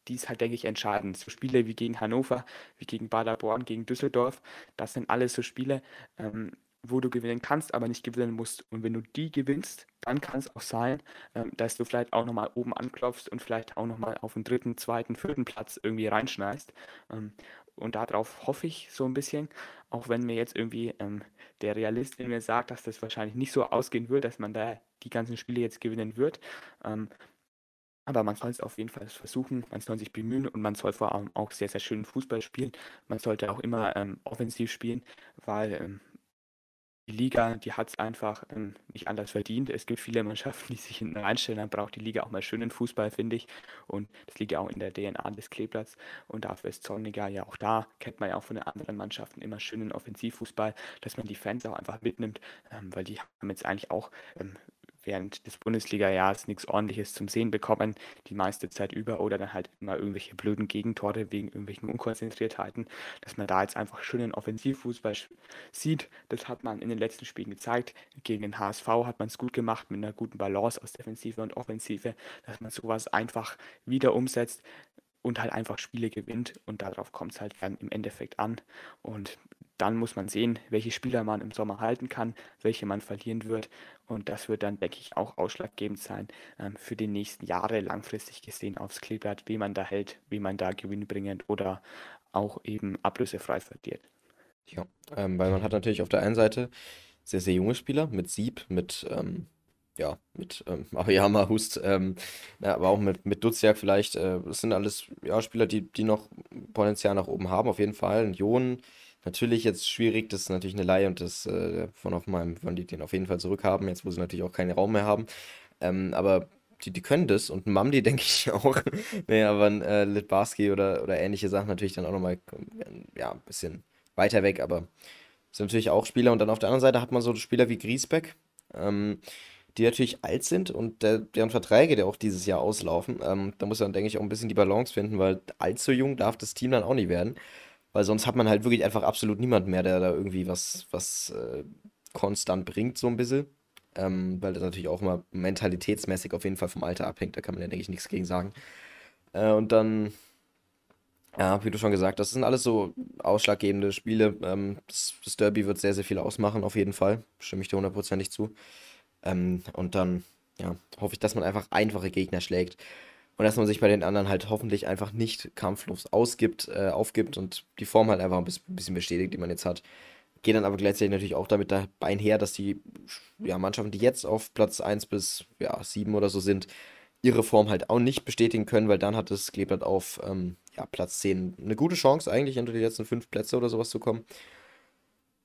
die es halt, denke ich, entscheiden. So Spiele wie gegen Hannover, wie gegen Baderborn, gegen Düsseldorf, das sind alles so Spiele, ähm, wo du gewinnen kannst, aber nicht gewinnen musst. Und wenn du die gewinnst, dann kann es auch sein, ähm, dass du vielleicht auch nochmal oben anklopfst und vielleicht auch nochmal auf den dritten, zweiten, vierten Platz irgendwie reinschneist. Ähm, und darauf hoffe ich so ein bisschen, auch wenn mir jetzt irgendwie ähm, der Realist in mir sagt, dass das wahrscheinlich nicht so ausgehen wird, dass man da die ganzen Spiele jetzt gewinnen wird. Ähm, aber man soll es auf jeden Fall versuchen, man soll sich bemühen und man soll vor allem auch sehr, sehr schön Fußball spielen. Man sollte auch immer ähm, offensiv spielen, weil ähm, die Liga, die hat es einfach ähm, nicht anders verdient. Es gibt viele Mannschaften, die sich hinten reinstellen. Dann braucht die Liga auch mal schönen Fußball, finde ich. Und das liegt ja auch in der DNA des Kleeblatts. Und dafür ist Zorniger ja auch da. Kennt man ja auch von den anderen Mannschaften immer schönen Offensivfußball, dass man die Fans auch einfach mitnimmt, ähm, weil die haben jetzt eigentlich auch ähm, während des Bundesliga-Jahres nichts Ordentliches zum Sehen bekommen, die meiste Zeit über oder dann halt immer irgendwelche blöden Gegentore wegen irgendwelchen Unkonzentriertheiten, dass man da jetzt einfach schönen Offensivfußball sieht. Das hat man in den letzten Spielen gezeigt. Gegen den HSV hat man es gut gemacht mit einer guten Balance aus Defensive und Offensive, dass man sowas einfach wieder umsetzt und halt einfach Spiele gewinnt und darauf kommt es halt dann im Endeffekt an. Und dann muss man sehen, welche Spieler man im Sommer halten kann, welche man verlieren wird. Und das wird dann, denke ich, auch ausschlaggebend sein ähm, für die nächsten Jahre langfristig gesehen aufs Kleeblatt, wie man da hält, wie man da gewinnbringend oder auch eben ablösefrei verliert. Ja, ähm, weil man hat natürlich auf der einen Seite sehr, sehr junge Spieler mit Sieb, mit, ähm, ja, mit ähm, Aoyama, Hust, ähm, ja, aber auch mit, mit Duziak vielleicht. Äh, das sind alles ja, Spieler, die, die noch Potenzial nach oben haben, auf jeden Fall. Und Jon Natürlich jetzt schwierig, das ist natürlich eine Leihe und das äh, von Hoffenheim wollen die den auf jeden Fall zurückhaben, jetzt wo sie natürlich auch keinen Raum mehr haben. Ähm, aber die, die können das und Mamdi denke ich auch. naja, aber äh, Litbarski oder, oder ähnliche Sachen natürlich dann auch nochmal ja, ein bisschen weiter weg, aber sind natürlich auch Spieler. Und dann auf der anderen Seite hat man so Spieler wie Griesbeck, ähm, die natürlich alt sind und der, deren Verträge, die auch dieses Jahr auslaufen. Ähm, da muss man, denke ich, auch ein bisschen die Balance finden, weil allzu jung darf das Team dann auch nicht werden. Weil sonst hat man halt wirklich einfach absolut niemanden mehr, der da irgendwie was, was äh, konstant bringt, so ein bisschen. Ähm, weil das natürlich auch immer mentalitätsmäßig auf jeden Fall vom Alter abhängt. Da kann man ja, denke ich, nichts gegen sagen. Äh, und dann, ja, wie du schon gesagt hast, das sind alles so ausschlaggebende Spiele. Ähm, das, das, Derby wird sehr, sehr viel ausmachen, auf jeden Fall. Stimme ich dir hundertprozentig zu. Ähm, und dann, ja, hoffe ich, dass man einfach einfache Gegner schlägt. Und dass man sich bei den anderen halt hoffentlich einfach nicht kampflos ausgibt, äh, aufgibt und die Form halt einfach ein bisschen bestätigt, die man jetzt hat. Geht dann aber gleichzeitig natürlich auch damit einher, dass die ja, Mannschaften, die jetzt auf Platz 1 bis ja, 7 oder so sind, ihre Form halt auch nicht bestätigen können, weil dann hat es Kleeblatt auf ähm, ja, Platz 10 eine gute Chance, eigentlich unter die letzten 5 Plätze oder sowas zu kommen.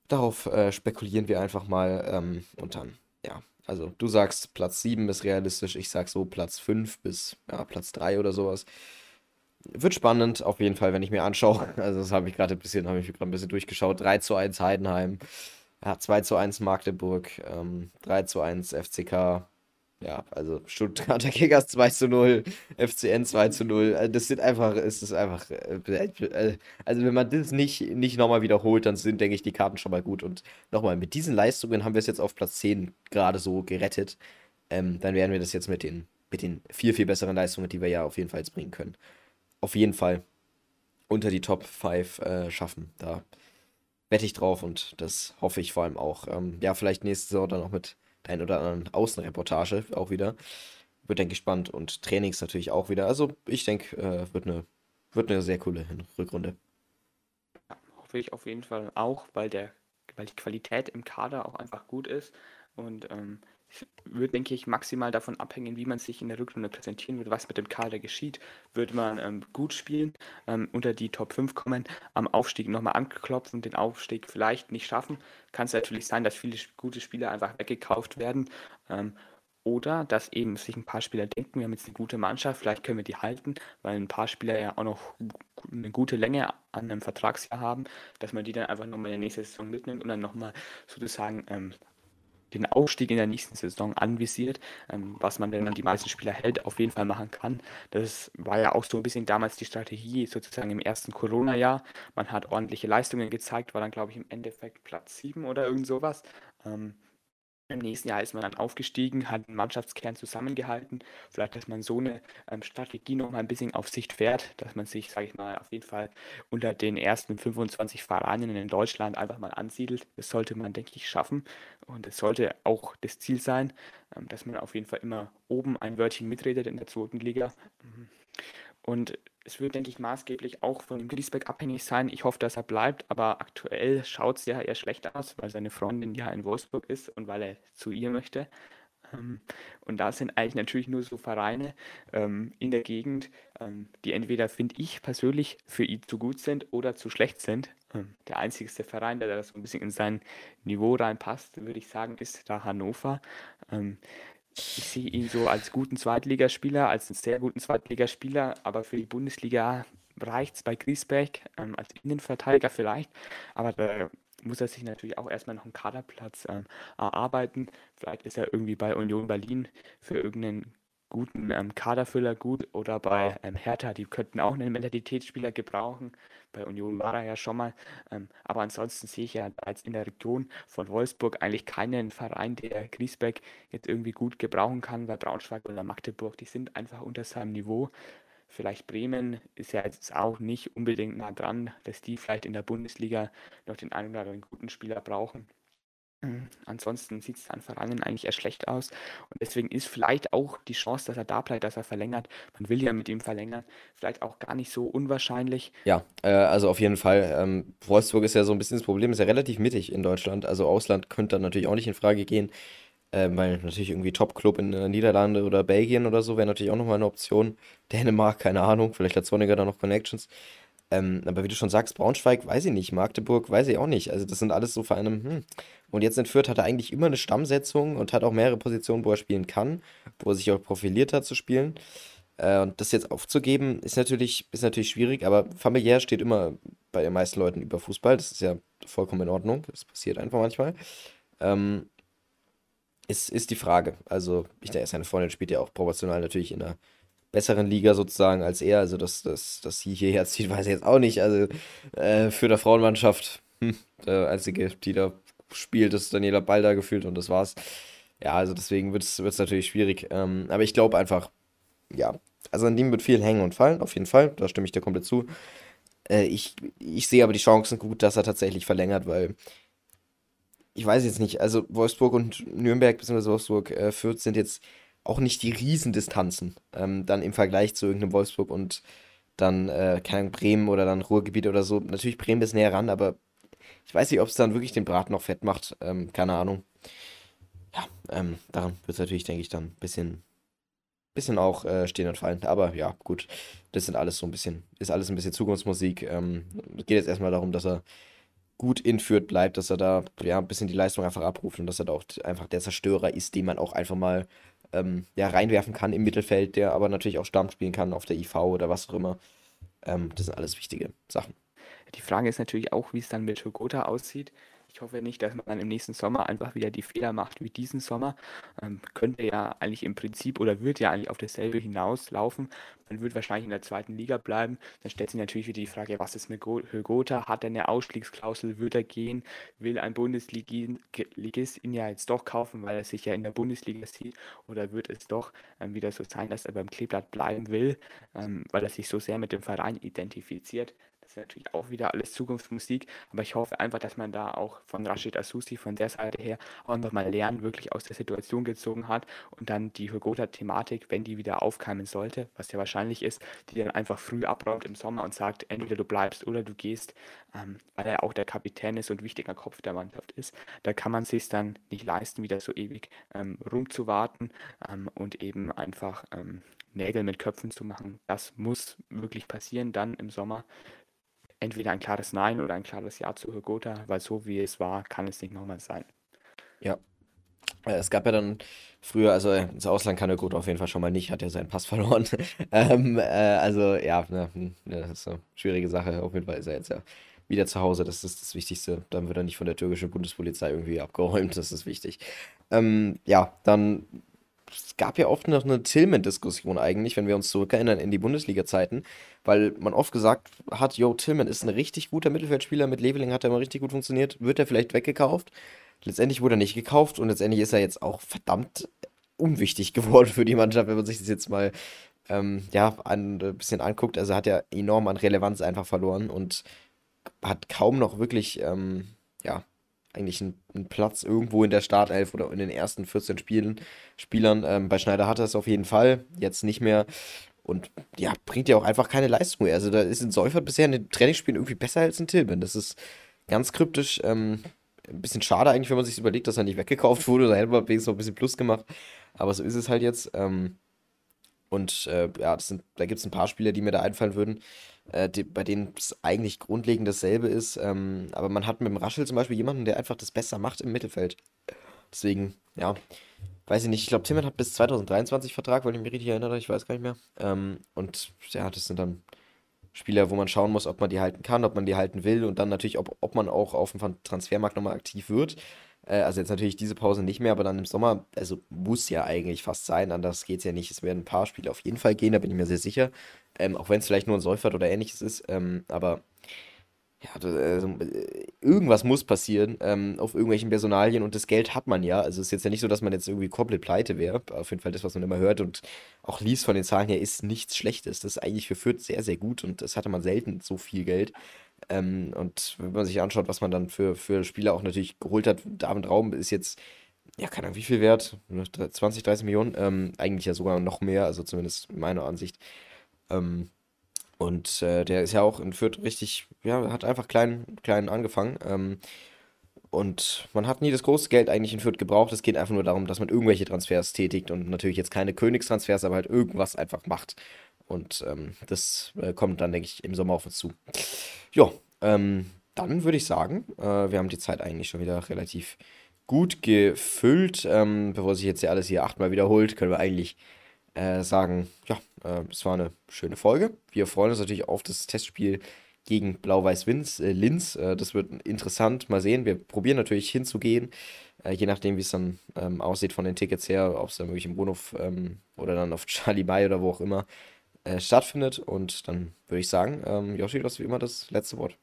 Darauf äh, spekulieren wir einfach mal ähm, und dann, ja, also du sagst Platz 7 ist realistisch, ich sag so Platz 5 bis ja, Platz 3 oder sowas. Wird spannend, auf jeden Fall, wenn ich mir anschaue. Also das habe ich gerade ein bisschen, habe ich gerade ein bisschen durchgeschaut. 3 zu 1 Heidenheim, ja, 2 zu 1 Magdeburg, ähm, 3 zu 1 FCK, ja, also Stuttgarter Kickers 2 zu 0, FCN 2 zu 0. äh, Das sind einfach, es ist einfach, äh, äh, also wenn man das nicht, nicht nochmal wiederholt, dann sind, denke ich, die Karten schon mal gut. Und nochmal, mit diesen Leistungen haben wir es jetzt auf Platz 10 gerade so gerettet. Ähm, dann werden wir das jetzt mit den, mit den viel, viel besseren Leistungen, die wir ja auf jeden Fall jetzt bringen können, auf jeden Fall unter die Top 5 äh, schaffen. Da wette ich drauf und das hoffe ich vor allem auch. Ähm, ja, vielleicht nächste Saison dann auch mit ein oder anderen Außenreportage auch wieder. Wird, ich, spannend und Trainings natürlich auch wieder. Also ich denke, äh, wird eine, wird eine sehr coole Rückrunde. Ja, hoffe ich auf jeden Fall auch, weil der, weil die Qualität im Kader auch einfach gut ist. Und ähm, wird, denke ich, maximal davon abhängen, wie man sich in der Rückrunde präsentieren wird, was mit dem Kader geschieht. Wird man ähm, gut spielen, ähm, unter die Top 5 kommen, am Aufstieg nochmal anklopfen, den Aufstieg vielleicht nicht schaffen, kann es natürlich sein, dass viele gute Spieler einfach weggekauft werden. Ähm, oder dass eben sich ein paar Spieler denken, wir haben jetzt eine gute Mannschaft, vielleicht können wir die halten, weil ein paar Spieler ja auch noch eine gute Länge an einem Vertragsjahr haben, dass man die dann einfach nochmal in der nächsten Saison mitnimmt und dann nochmal sozusagen ähm, den Aufstieg in der nächsten Saison anvisiert, ähm, was man denn an die meisten Spieler hält, auf jeden Fall machen kann. Das war ja auch so ein bisschen damals die Strategie, sozusagen im ersten Corona-Jahr. Man hat ordentliche Leistungen gezeigt, war dann, glaube ich, im Endeffekt Platz 7 oder irgend sowas. Ähm, im nächsten Jahr ist man dann aufgestiegen, hat einen Mannschaftskern zusammengehalten. Vielleicht, dass man so eine ähm, Strategie noch mal ein bisschen auf Sicht fährt, dass man sich, sage ich mal, auf jeden Fall unter den ersten 25 Vereinen in Deutschland einfach mal ansiedelt. Das sollte man, denke ich, schaffen. Und es sollte auch das Ziel sein, ähm, dass man auf jeden Fall immer oben ein Wörtchen mitredet in der zweiten Liga. Mhm. Und es wird, denke ich, maßgeblich auch von dem Griesbeck abhängig sein. Ich hoffe, dass er bleibt, aber aktuell schaut es ja eher schlecht aus, weil seine Freundin ja in Wolfsburg ist und weil er zu ihr möchte. Ähm, und da sind eigentlich natürlich nur so Vereine ähm, in der Gegend, ähm, die entweder, finde ich persönlich, für ihn zu gut sind oder zu schlecht sind. der einzigste Verein, der da so ein bisschen in sein Niveau reinpasst, würde ich sagen, ist da Hannover ich sehe ihn so als guten Zweitligaspieler, als einen sehr guten Zweitligaspieler, aber für die Bundesliga reicht es bei Griesbeck ähm, als Innenverteidiger vielleicht, aber da muss er sich natürlich auch erstmal noch einen Kaderplatz ähm, erarbeiten. Vielleicht ist er irgendwie bei Union Berlin für irgendeinen guten ähm, Kaderfüller gut oder bei ähm, Hertha, die könnten auch einen Mentalitätsspieler gebrauchen. Bei Union war er ja schon mal. Ähm, aber ansonsten sehe ich ja als in der Region von Wolfsburg eigentlich keinen Verein, der Griesbeck jetzt irgendwie gut gebrauchen kann, weil Braunschweig oder Magdeburg, die sind einfach unter seinem Niveau. Vielleicht Bremen ist ja jetzt auch nicht unbedingt nah dran, dass die vielleicht in der Bundesliga noch den einen oder anderen guten Spieler brauchen. Mhm. Ansonsten sieht es an Vereinen eigentlich eher schlecht aus. Und deswegen ist vielleicht auch die Chance, dass er da bleibt, dass er verlängert. Man will ja mit ihm verlängern. Vielleicht auch gar nicht so unwahrscheinlich. Ja, äh, also auf jeden Fall. Ähm, Wolfsburg ist ja so ein bisschen das Problem, ist ja relativ mittig in Deutschland. Also Ausland könnte dann natürlich auch nicht in Frage gehen. Äh, weil natürlich irgendwie Top-Club in äh, Niederlande oder Belgien oder so wäre natürlich auch nochmal eine Option. Dänemark, keine Ahnung. Vielleicht hat Sonniger da noch Connections. Ähm, aber wie du schon sagst, Braunschweig, weiß ich nicht. Magdeburg, weiß ich auch nicht. Also das sind alles so Vereine, hm. Und jetzt in Fürth hat er eigentlich immer eine Stammsetzung und hat auch mehrere Positionen, wo er spielen kann, wo er sich auch profiliert hat zu spielen. Äh, und das jetzt aufzugeben, ist natürlich, ist natürlich schwierig, aber familiär steht immer bei den meisten Leuten über Fußball. Das ist ja vollkommen in Ordnung. Das passiert einfach manchmal. Ähm, ist, ist die Frage. Also, ich denke, seine Freundin spielt ja auch proportional natürlich in einer besseren Liga sozusagen als er. Also, dass, dass, dass sie hierher zieht, weiß ich jetzt auch nicht. Also, äh, für der Frauenmannschaft, hm, der einzige, die da spielt, ist Daniela Balda gefühlt und das war's. Ja, also deswegen wird es natürlich schwierig. Ähm, aber ich glaube einfach, ja, also an dem wird viel hängen und fallen, auf jeden Fall. Da stimme ich dir komplett zu. Äh, ich, ich sehe aber die Chancen gut, dass er tatsächlich verlängert, weil ich weiß jetzt nicht, also Wolfsburg und Nürnberg bzw. Wolfsburg äh, Fürth sind jetzt auch nicht die Riesendistanzen. Ähm, dann im Vergleich zu irgendeinem Wolfsburg und dann, äh, keine Ahnung, Bremen oder dann Ruhrgebiet oder so. Natürlich Bremen ist näher ran, aber ich weiß nicht, ob es dann wirklich den Braten noch fett macht. Ähm, keine Ahnung. Ja, ähm, daran wird es natürlich, denke ich, dann ein bisschen, bisschen auch äh, stehen und fallen. Aber ja, gut. Das sind alles so ein bisschen, ist alles ein bisschen Zukunftsmusik. Ähm, es geht jetzt erstmal darum, dass er gut in Fürth bleibt, dass er da ja ein bisschen die Leistung einfach abruft und dass er da auch einfach der Zerstörer ist, den man auch einfach mal ähm, ja, reinwerfen kann im Mittelfeld, der aber natürlich auch Stamm spielen kann auf der IV oder was auch immer. Ähm, das sind alles wichtige Sachen. Die Frage ist natürlich auch, wie es dann mit Togota aussieht. Ich hoffe nicht, dass man im nächsten Sommer einfach wieder die Fehler macht wie diesen Sommer. Ähm, könnte ja eigentlich im Prinzip oder wird ja eigentlich auf dasselbe hinauslaufen. Man wird wahrscheinlich in der zweiten Liga bleiben. Dann stellt sich natürlich wieder die Frage, was ist mit Högota? Hat er eine Ausstiegsklausel? Wird er gehen? Will ein Bundesligist ihn ja jetzt doch kaufen, weil er sich ja in der Bundesliga sieht? Oder wird es doch ähm, wieder so sein, dass er beim Kleeblatt bleiben will, ähm, weil er sich so sehr mit dem Verein identifiziert? Ist natürlich auch wieder alles Zukunftsmusik, aber ich hoffe einfach, dass man da auch von Rashid Asusi von der Seite her auch nochmal Lernen wirklich aus der Situation gezogen hat und dann die Hygota-Thematik, wenn die wieder aufkeimen sollte, was ja wahrscheinlich ist, die dann einfach früh abräumt im Sommer und sagt, entweder du bleibst oder du gehst, ähm, weil er auch der Kapitän ist und wichtiger Kopf der Mannschaft ist. Da kann man sich dann nicht leisten, wieder so ewig ähm, rumzuwarten ähm, und eben einfach ähm, Nägel mit Köpfen zu machen. Das muss wirklich passieren dann im Sommer entweder ein klares Nein oder ein klares Ja zu Hygota, weil so wie es war, kann es nicht nochmal sein. Ja. Äh, es gab ja dann früher, also ins Ausland kann Hygota auf jeden Fall schon mal nicht, hat ja seinen Pass verloren. ähm, äh, also ja, ne, ne, das ist eine schwierige Sache. Auf jeden Fall ist er jetzt ja wieder zu Hause, das ist das Wichtigste. Dann wird er nicht von der türkischen Bundespolizei irgendwie abgeräumt, das ist wichtig. Ähm, ja, dann es gab ja oft noch eine Tillman-Diskussion eigentlich, wenn wir uns zurückerinnern in die Bundesliga-Zeiten, weil man oft gesagt hat, yo, Tillman ist ein richtig guter Mittelfeldspieler, mit Leveling hat er immer richtig gut funktioniert, wird er vielleicht weggekauft? Letztendlich wurde er nicht gekauft und letztendlich ist er jetzt auch verdammt unwichtig geworden für die Mannschaft, wenn man sich das jetzt mal ähm, ja, ein bisschen anguckt. Also hat er enorm an Relevanz einfach verloren und hat kaum noch wirklich, ähm, ja, eigentlich einen, einen, Platz irgendwo in der Startelf oder in den ersten 14 Spielen, Spielern. Ähm, bei Schneider hat er es auf jeden Fall, jetzt nicht mehr. Und ja, bringt ja auch einfach keine Leistung mehr. Also da ist ein Seufert bisher in den Trainingsspielen irgendwie besser als ein Tilman. Das ist ganz kryptisch. Ähm, ein bisschen schade eigentlich, wenn man sich überlegt, dass er nicht weggekauft wurde. Da hätte man wenigstens noch ein bisschen Plus gemacht. Aber so ist es halt jetzt. Ähm, und äh, ja, sind, da gibt es ein paar Spieler, die mir da einfallen würden, äh, die, bei denen es eigentlich grundlegend dasselbe ist. Ähm, aber man hat mit dem Raschel zum Beispiel jemanden, der einfach das besser macht im Mittelfeld. Deswegen, ja, weiß ich nicht. Ich glaube, Timmer hat bis 2023 Vertrag, weil ich mich richtig erinnere, ich weiß gar nicht mehr. Ähm, und ja, das sind dann Spieler, wo man schauen muss, ob man die halten kann, ob man die halten will und dann natürlich, ob, ob man auch auf dem Transfermarkt nochmal aktiv wird. Äh, also jetzt natürlich diese Pause nicht mehr, aber dann im Sommer, also muss ja eigentlich fast sein, anders geht es ja nicht. Es werden ein paar Spiele auf jeden Fall gehen, da bin ich mir sehr sicher. Ähm, auch wenn es vielleicht nur ein Säufert oder ähnliches ist. Ähm, aber ja, also, äh, irgendwas muss passieren ähm, auf irgendwelchen Personalien und das Geld hat man ja. Also es ist jetzt ja nicht so, dass man jetzt irgendwie komplett pleite wäre. Auf jeden Fall das, was man immer hört und auch liest von den Zahlen her, ist nichts Schlechtes. Das ist eigentlich für Fürth sehr, sehr gut und das hatte man selten so viel Geld. Ähm, und wenn man sich anschaut, was man dann für, für Spieler auch natürlich geholt hat, David Raum ist jetzt, ja, keine Ahnung, wie viel wert? 20, 30 Millionen? Ähm, eigentlich ja sogar noch mehr, also zumindest meiner Ansicht. Ähm, und äh, der ist ja auch in Fürth richtig, ja, hat einfach klein, klein angefangen. Ähm, und man hat nie das große Geld eigentlich in Fürth gebraucht. Es geht einfach nur darum, dass man irgendwelche Transfers tätigt und natürlich jetzt keine Königstransfers, aber halt irgendwas einfach macht. Und ähm, das äh, kommt dann, denke ich, im Sommer auf uns zu. Ja, ähm, dann würde ich sagen, äh, wir haben die Zeit eigentlich schon wieder relativ gut gefüllt. Ähm, bevor sich jetzt ja alles hier achtmal wiederholt, können wir eigentlich äh, sagen, ja, äh, es war eine schöne Folge. Wir freuen uns natürlich auf das Testspiel gegen Blau-Weiß-Linz. Äh. Äh, das wird interessant. Mal sehen. Wir probieren natürlich hinzugehen, äh, je nachdem, wie es dann ähm, aussieht von den Tickets her, ob es dann wirklich im Wohnhof ähm, oder dann auf Charlie Bay oder wo auch immer äh, stattfindet. Und dann würde ich sagen, ähm, Joshi, du hast wie immer das letzte Wort.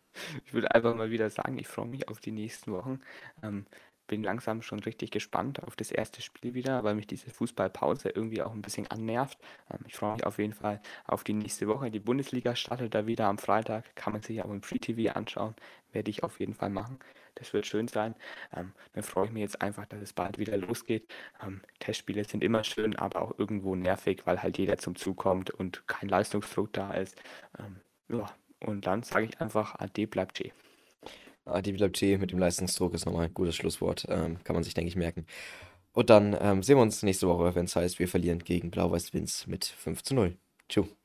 Ich würde einfach mal wieder sagen, ich freue mich auf die nächsten Wochen. Ähm, bin langsam schon richtig gespannt auf das erste Spiel wieder, weil mich diese Fußballpause irgendwie auch ein bisschen annervt. Ähm, ich freue mich auf jeden Fall auf die nächste Woche. Die Bundesliga startet da wieder am Freitag, kann man sich auch im Free TV anschauen, werde ich auf jeden Fall machen. Das wird schön sein. Ähm, dann freue ich mich jetzt einfach, dass es bald wieder losgeht. Ähm, Testspiele sind immer schön, aber auch irgendwo nervig, weil halt jeder zum Zug kommt und kein Leistungsdruck da ist. Ähm, ja, und dann sage ich einfach, Ade bleibt G. Ade bleibt G mit dem Leistungsdruck ist nochmal ein gutes Schlusswort. Ähm, kann man sich, denke ich, merken. Und dann ähm, sehen wir uns nächste Woche, wenn es heißt, wir verlieren gegen Blau-Weiß-Winz mit 5 zu 0. Tschüss.